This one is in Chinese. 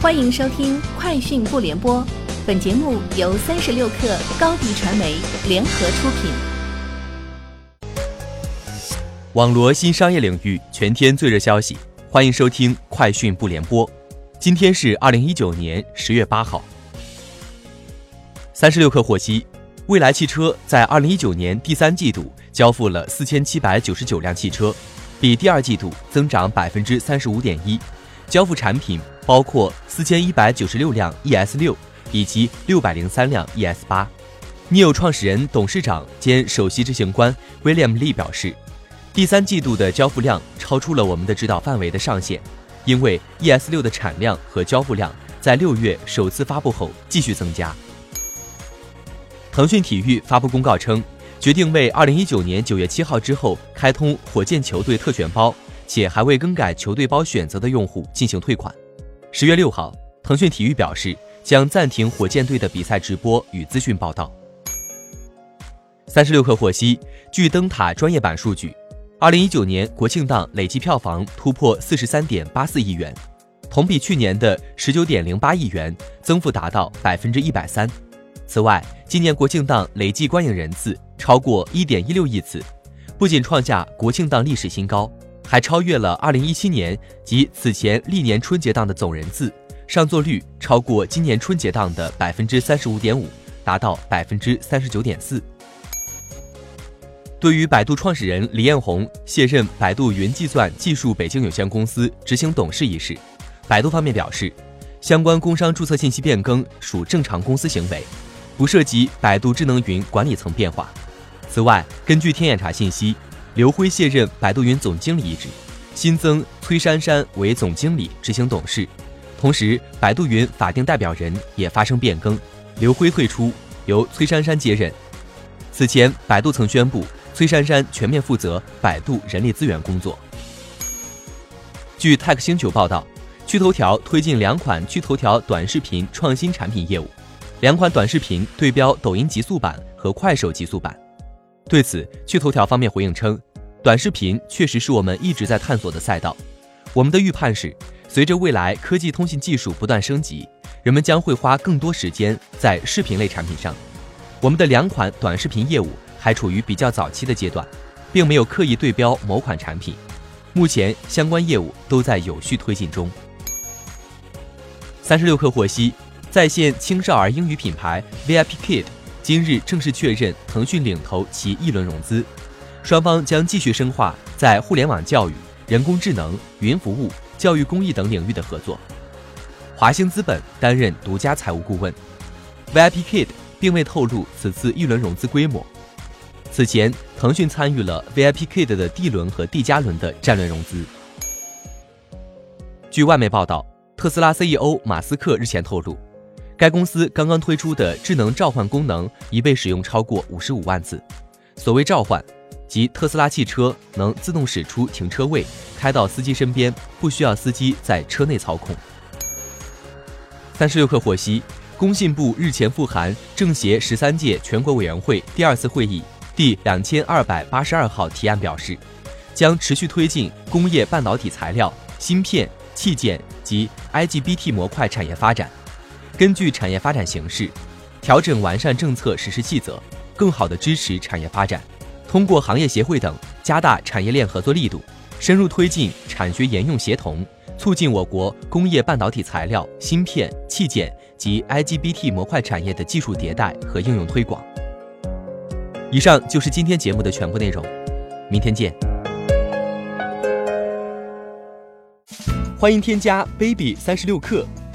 欢迎收听《快讯不联播》，本节目由三十六克高低传媒联合出品。网罗新商业领域全天最热消息，欢迎收听《快讯不联播》。今天是二零一九年十月八号。三十六克获悉，蔚来汽车在二零一九年第三季度交付了四千七百九十九辆汽车，比第二季度增长百分之三十五点一。交付产品包括四千一百九十六辆 ES 六以及六百零三辆 ES 八。NIO 创始人、董事长兼首席执行官 William Lee 表示，第三季度的交付量超出了我们的指导范围的上限，因为 ES 六的产量和交付量在六月首次发布后继续增加。腾讯体育发布公告称，决定为二零一九年九月七号之后开通火箭球队特选包。且还未更改球队包选择的用户进行退款。十月六号，腾讯体育表示将暂停火箭队的比赛直播与资讯报道。三十六氪获悉，据灯塔专业版数据，二零一九年国庆档累计票房突破四十三点八四亿元，同比去年的十九点零八亿元增幅达到百分之一百三。此外，今年国庆档累计观影人次超过一点一六亿次，不仅创下国庆档历史新高。还超越了2017年及此前历年春节档的总人次，上座率超过今年春节档的百分之三十五点五，达到百分之三十九点四。对于百度创始人李彦宏卸任百度云计算技术北京有限公司执行董事一事，百度方面表示，相关工商注册信息变更属正常公司行为，不涉及百度智能云管理层变化。此外，根据天眼查信息。刘辉卸任百度云总经理一职，新增崔珊珊为总经理、执行董事。同时，百度云法定代表人也发生变更，刘辉退出，由崔珊珊接任。此前，百度曾宣布崔珊珊全面负责百度人力资源工作。据 Tech 星球报道，趣头条推进两款趣头条短视频创新产品业务，两款短视频对标抖音极速版和快手极速版。对此，趣头条方面回应称。短视频确实是我们一直在探索的赛道。我们的预判是，随着未来科技通信技术不断升级，人们将会花更多时间在视频类产品上。我们的两款短视频业务还处于比较早期的阶段，并没有刻意对标某款产品。目前相关业务都在有序推进中。三十六氪获悉，在线青少儿英语品牌 VIP Kid 今日正式确认腾讯领投其一轮融资。双方将继续深化在互联网教育、人工智能、云服务、教育公益等领域的合作。华兴资本担任独家财务顾问，VIP Kid 并未透露此次一轮融资规模。此前，腾讯参与了 VIP Kid 的 D 轮和 D 加轮的战略融资。据外媒报道，特斯拉 CEO 马斯克日前透露，该公司刚刚推出的智能召唤功能已被使用超过五十五万次。所谓召唤。即特斯拉汽车能自动驶出停车位，开到司机身边，不需要司机在车内操控。三十六氪获悉，工信部日前复函政协十三届全国委员会第二次会议第两千二百八十二号提案表示，将持续推进工业半导体材料、芯片、器件及 IGBT 模块产业发展，根据产业发展形势，调整完善政策实施细则，更好地支持产业发展。通过行业协会等加大产业链合作力度，深入推进产学研用协同，促进我国工业半导体材料、芯片、器件及 IGBT 模块产业的技术迭代和应用推广。以上就是今天节目的全部内容，明天见。欢迎添加 baby 三十六克